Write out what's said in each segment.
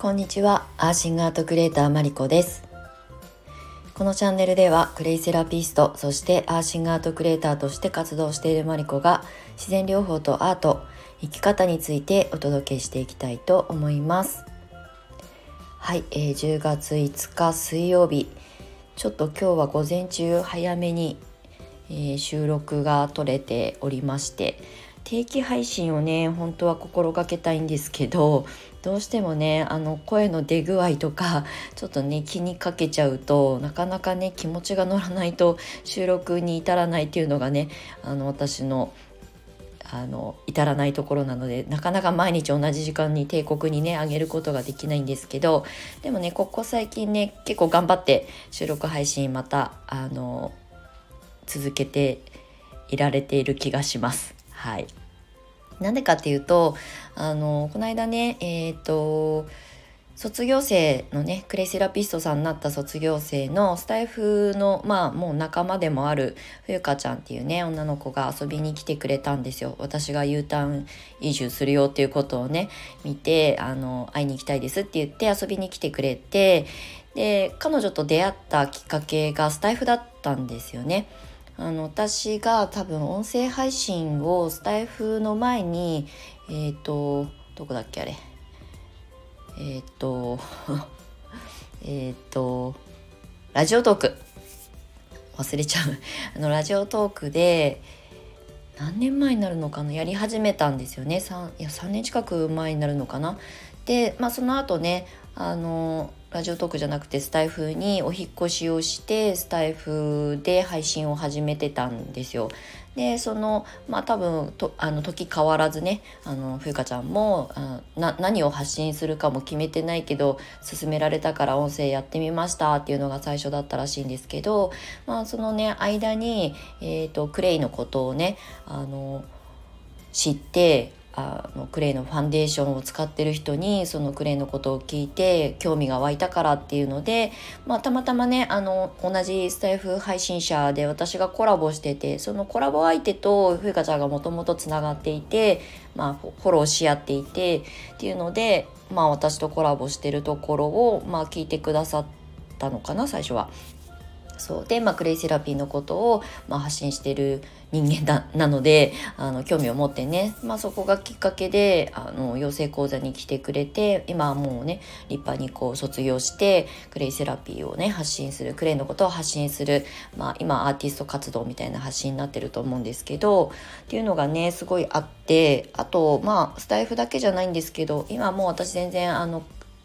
こんにちは、アーシングアートクリエイターマリコです。このチャンネルではクレイセラピスト、そしてアーシングアートクリエイターとして活動しているマリコが自然療法とアート、生き方についてお届けしていきたいと思います。はい、えー10月5日水曜日、ちょっと今日は午前中早めに、えー収録が取れておりまして、定期配信をね本当は心がけたいんですけどどうしてもねあの声の出具合とかちょっとね気にかけちゃうとなかなかね気持ちが乗らないと収録に至らないっていうのがねあの私のあの至らないところなのでなかなか毎日同じ時間に帝国にね上げることができないんですけどでもねここ最近ね結構頑張って収録配信またあの続けていられている気がします。はいなんでかっていうとあのこの間ねえっ、と卒業生のねクレイセラピストさんになった卒業生のスタイフのまあもう仲間でもある冬香ちゃんっていうね女の子が遊びに来てくれたんですよ私が U ターン移住するよっていうことをね見てあの会いに行きたいですって言って遊びに来てくれてで彼女と出会ったきっかけがスタイフだったんですよね。あの私が多分音声配信をスタイフの前にえっ、とどこだっけあれ。えっ、とえっとラジオトーク。忘れちゃう。あのラジオトークで何年前になるのかな？やり始めたんですよね。3, いや3年近く前になるのかな？で、まあ、その後ねあのラジオトークじゃなくてスタイフにお引っ越しをしてスタイフで配信を始めてたんですよ。でそのまあ多分とあの時変わらずねあの冬香ちゃんもあな何を発信するかも決めてないけど勧められたから音声やってみましたっていうのが最初だったらしいんですけど、まあ、そのね間に、えー、とクレイのことをねあの知ってあのクレイのファンデーションを使ってる人にそのクレイのことを聞いて興味が湧いたからっていうので、まあ、たまたまねあの同じスタイフ配信者で私がコラボしててそのコラボ相手と冬香ちゃんがもともとつながっていて、まあ、フォローし合っていてっていうので、まあ、私とコラボしてるところを、まあ、聞いてくださったのかな最初は。そうで、まあ、クレイセラピーのことを、まあ、発信してる人間だなのであの興味を持ってね、まあ、そこがきっかけであの養成講座に来てくれて今はもうね立派にこう卒業してクレイセラピーをね発信するクレイのことを発信する、まあ、今アーティスト活動みたいな発信になってると思うんですけどっていうのがねすごいあってあとまあスタイフだけじゃないんですけど今もう私全然あの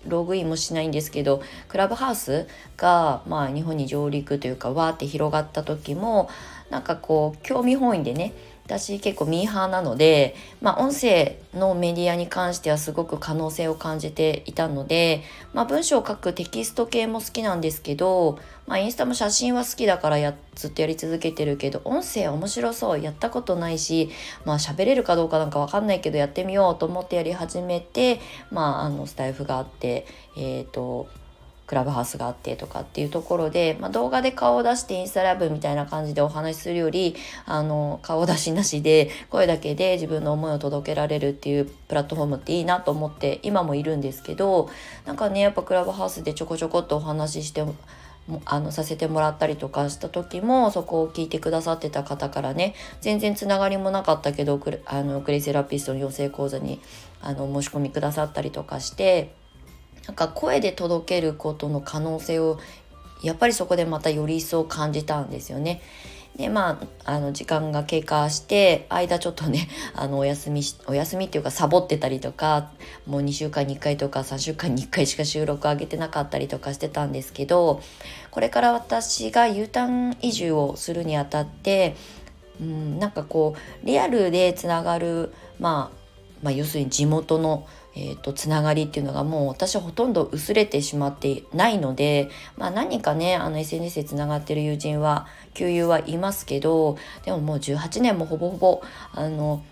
ログインもしないんですけどクラブハウスが、まあ、日本に上陸というかわーって広がった時もなんかこう興味本位でね私結構ミーハーなので、まあ、音声のメディアに関してはすごく可能性を感じていたので、まあ、文章を書くテキスト系も好きなんですけど、まあ、インスタも写真は好きだからやずっとやり続けてるけど音声面白そうやったことないし、まあ喋れるかどうかなんかわかんないけどやってみようと思ってやり始めて、まあ、あのスタイフがあってえっ、とクラブハウスがあってとかっていうところで、まあ、動画で顔を出してインスタライブみたいな感じでお話しするよりあの顔出しなしで声だけで自分の思いを届けられるっていうプラットフォームっていいなと思って今もいるんですけどなんかねやっぱクラブハウスでちょこちょこっとお話ししてあのさせてもらったりとかした時もそこを聞いてくださってた方からね全然つながりもなかったけどあのクレイセラピストの養成講座にあの申し込みくださったりとかしてなんか声で届けることの可能性をやっぱりそこでまたより一層感じたんですよね。でまああの時間が経過して間ちょっとね あのお休みしお休みっていうかサボってたりとかもう2週間に1回とか3週間に1回しか収録上げてなかったりとかしてたんですけどこれから私が U ターン移住をするにあたってうんなんかこうリアルでつながる、まあ、まあ要するに地元のえーと、つながりっていうのがもう私はほとんど薄れてしまってないので、まあ、何かねあの SNS でつながってる友人は旧友はいますけどでももう18年もほぼほぼあの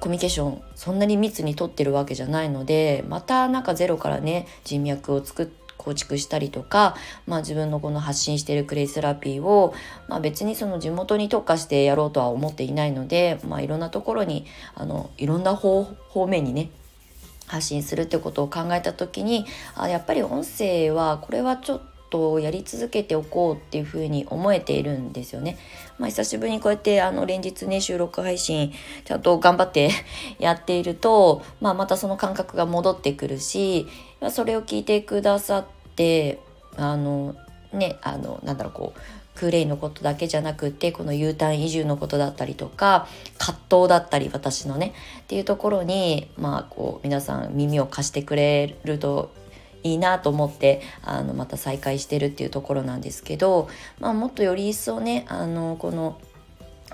コミュニケーションそんなに密にとってるわけじゃないのでまたなんかゼロからね人脈を作って構築したりとか、まあ、自分のこの発信してるクレイセラピーを、まあ、別にその地元に特化してやろうとは思っていないので、まあ、いろんなところにあのいろんな方面にね発信するってことを考えた時にあやっぱり音声はこれはちょっとやり続けておこうっていうふうに思えているんですよね。まあ、久しぶりにこうやってあの連日ね収録配信ちゃんと頑張って やっていると、まあ、またその感覚が戻ってくるしそれを聞いてくださってあのねあのなんだろうこうクーレイのことだけじゃなくってこの U ターン移住のことだったりとか葛藤だったり私のねっていうところにまあこう皆さん耳を貸してくれるといいなと思ってあのまた再開してるっていうところなんですけど、まあ、もっとより一層ねあのこの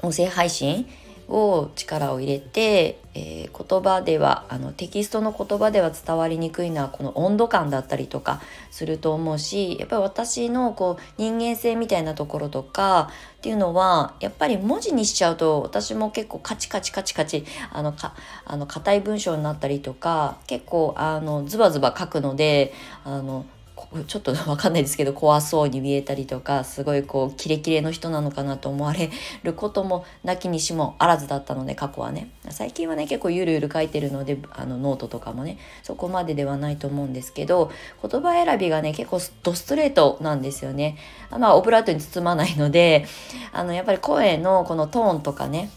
音声配信を力を入れて、えー、言葉ではあのテキストの言葉では伝わりにくいのはこの温度感だったりとかすると思うしやっぱり私のこう人間性みたいなところとかっていうのはやっぱり文字にしちゃうと私も結構カチカチカチカチあのかあの硬い文章になったりとか結構あのズバズバ書くのであの ちょっとわかんないですけど怖そうに見えたりとかすごいこうキレキレの人なのかなと思われることもなきにしもあらずだったので過去はね。最近はね結構ゆるゆる書いてるのであのノートとかもね。そこまでではないと思うんですけど言葉選びがね結構ドストレートなんですよね。まあオブラートに包まないのであのやっぱり声のこのトーンとかね。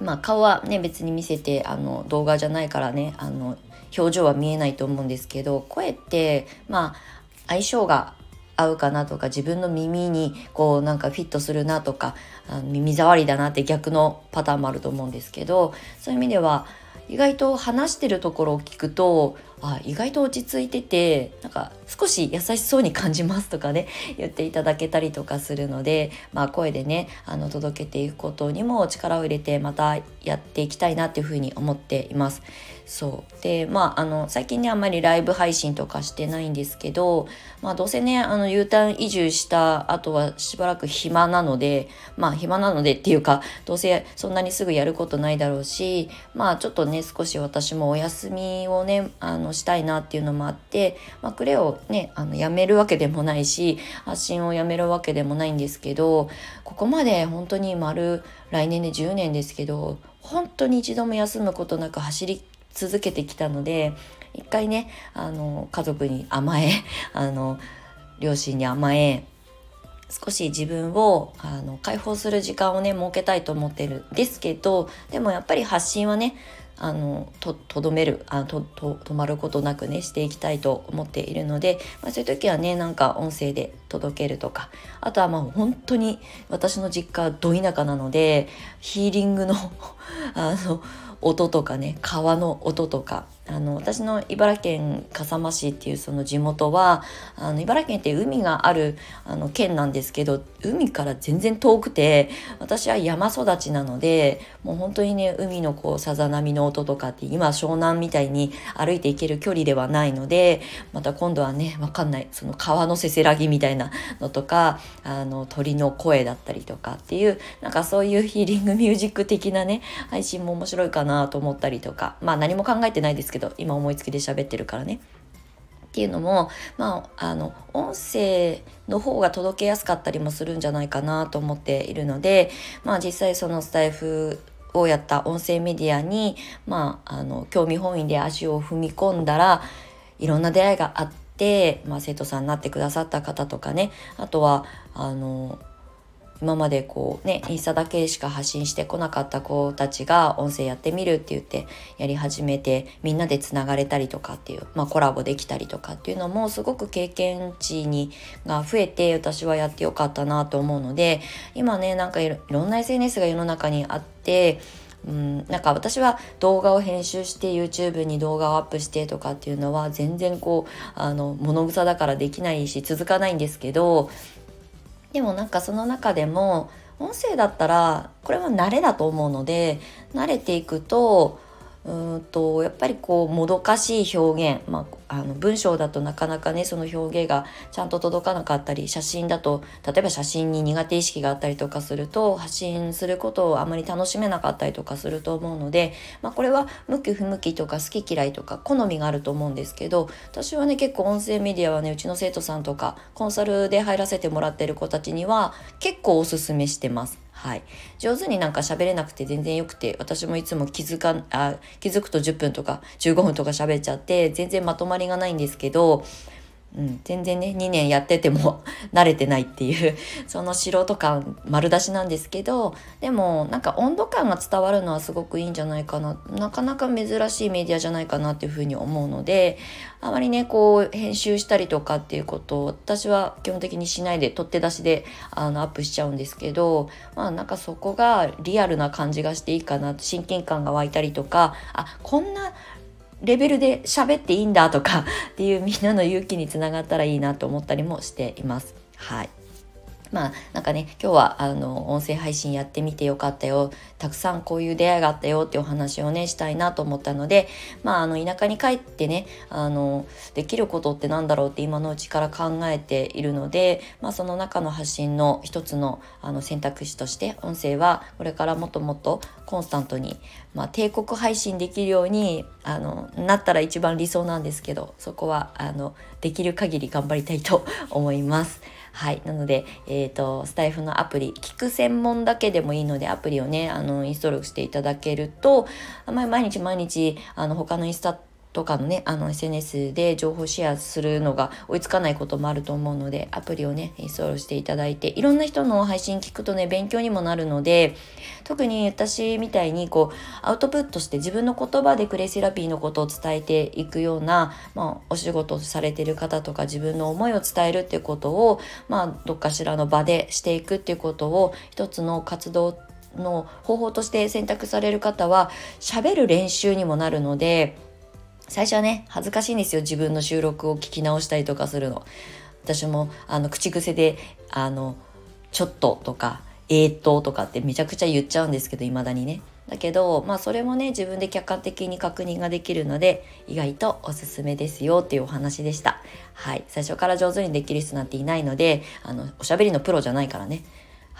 まあ顔はね別に見せてあの動画じゃないからねあの表情は見えないと思うんですけど声ってまあ相性が合うかなとか自分の耳にこうなんかフィットするなとか耳障りだなって逆のパターンもあると思うんですけどそういう意味では意外と話してるところを聞くとあ意外と落ち着いててなんか少し優しそうに感じますとかね 言っていただけたりとかするので、まあ、声でねあの届けていくことにも力を入れてまたやっていきたいなっていうふうに思っています。そうでまああの最近ねあんまりライブ配信とかしてないんですけど、まあ、どうせねあの U ターン移住した後はしばらく暇なのでまあ暇なのでっていうかどうせそんなにすぐやることないだろうしまあちょっとね少し私もお休みをねあのしたいなっていうのもあって、まあ、クレをねあのやめるわけでもないし発信をやめるわけでもないんですけどここまで本当に丸来年で10年ですけど本当に一度も休むことなく走り続けてきたので一回ねあの家族に甘え あの両親に甘え少し自分をあの解放する時間をね設けたいと思ってるんですけどでもやっぱり発信はねあのとどめるあとと止まることなくねしていきたいと思っているので、まあ、そういう時はねなんか音声で届けるとかあとはまあ本当に私の実家はど田舎なのでヒーリングの あの音とかね川の音とかあの私の茨城県笠間市っていうその地元はあの茨城県って海があるあの県なんですけど海から全然遠くて私は山育ちなのでもう本当にね海のこうさざ波の音とかって今湘南みたいに歩いていける距離ではないのでまた今度はね分かんないその川のせせらぎみたいなのとかあの鳥の声だったりとかっていうなんかそういうヒーリングミュージック的なね配信も面白いかなと思ったりとかまあ何も考えてないですけど今思いつきで喋ってるからね。っていうのも、まあ、あの音声の方が届けやすかったりもするんじゃないかなと思っているので、まあ、実際そのスタイフをやった音声メディアに、まあ、あの興味本位で足を踏み込んだらいろんな出会いがあって、まあ、生徒さんになってくださった方とかね。あとはあの今までこうねインスタだけしか発信してこなかった子たちが音声やってみるって言ってやり始めてみんなでつながれたりとかっていう、まあ、コラボできたりとかっていうのもすごく経験値にが増えて私はやってよかったなと思うので今ねなんかいろんな SNS が世の中にあってうん、なんか私は動画を編集して YouTube に動画をアップしてとかっていうのは全然こうあの物臭だからできないし続かないんですけどでもなんかその中でも音声だったらこれは慣れだと思うので慣れていくとうんとやっぱりこうもどかしい表現、まあ、あの文章だとなかなかねその表現がちゃんと届かなかったり写真だと例えば写真に苦手意識があったりとかすると発信することをあまり楽しめなかったりとかすると思うので、まあ、これは向き不向きとか好き嫌いとか好みがあると思うんですけど私はね結構音声メディアはねうちの生徒さんとかコンサルで入らせてもらってる子たちには結構おすすめしてます。はい、上手になんか喋れなくて全然よくて私もいつも気づかあ気づくと10分とか15分とか喋っちゃって全然まとまりがないんですけどうん、全然ね2年やってても 慣れてないっていうその素人感丸出しなんですけどでもなんか温度感が伝わるのはすごくいいんじゃないかな。なかなか珍しいメディアじゃないかなっていうふうに思うのであまりねこう編集したりとかっていうことを私は基本的にしないで取って出しであのアップしちゃうんですけどまあなんかそこがリアルな感じがしていいかな。親近感が湧いたりとかあこんなレベルで喋っていいんだとかっていうみんなの勇気につながったらいいなと思ったりもしています。はいまあなんかね今日はあの音声配信やってみてよかったよたくさんこういう出会いがあったよっていうお話をねしたいなと思ったのでまああの田舎に帰ってねあのできることってなんだろうって今のうちから考えているので、まあ、その中の発信の一つのあの選択肢として音声はこれからもっともっとコンスタントに、まあ、帝国配信できるようにあのなったら一番理想なんですけどそこはあのできる限り頑張りたいと思います。はい。なので、えっ、ー、と、スタイフのアプリ、聞く専門だけでもいいので、アプリをね、あの、インストールしていただけると、毎日毎日、あの、他のインスタとかのね、あの SNS で情報シェアするのが追いつかないこともあると思うので、アプリをね、インストールしていただいて、いろんな人の配信聞くとね、勉強にもなるので、特に私みたいにこう、アウトプットして自分の言葉でクレイセラピーのことを伝えていくような、まあ、お仕事されてる方とか自分の思いを伝えるっていうことを、まあ、どっかしらの場でしていくっていうことを、一つの活動の方法として選択される方は、喋る練習にもなるので、最初はね恥ずかしいんですよ。自分の収録を聞き直したりとかするの。私もあの口癖であのちょっととかえー、っととかってめちゃくちゃ言っちゃうんですけど未だにね。だけどまあそれもね自分で客観的に確認ができるので意外とおすすめですよっていうお話でした。はい。最初から上手にできる人なんていないのであのおしゃべりのプロじゃないからね。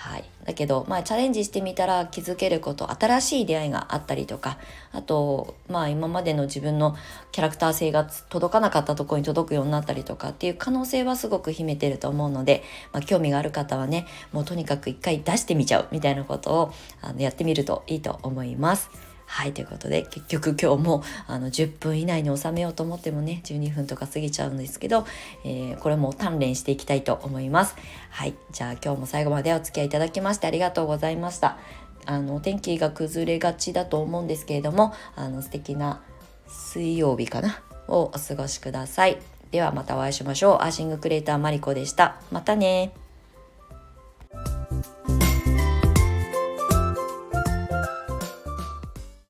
はい、だけど、まあ、チャレンジしてみたら気づけること新しい出会いがあったりとかあと、まあ、今までの自分のキャラクター性が届かなかったところに届くようになったりとかっていう可能性はすごく秘めてると思うので、まあ、興味がある方はねもうとにかく一回出してみちゃうみたいなことをあのやってみるといいと思います。はい、ということで結局今日もあの10分以内に収めようと思ってもね12分とか過ぎちゃうんですけど、えー、これも鍛錬していきたいと思います。はい、じゃあ今日も最後までお付き合いいただきましてありがとうございました。あの天気が崩れがちだと思うんですけれどもあの素敵な水曜日かなをお過ごしください。ではまたお会いしましょう。アーシングクレーターマリコでした。またね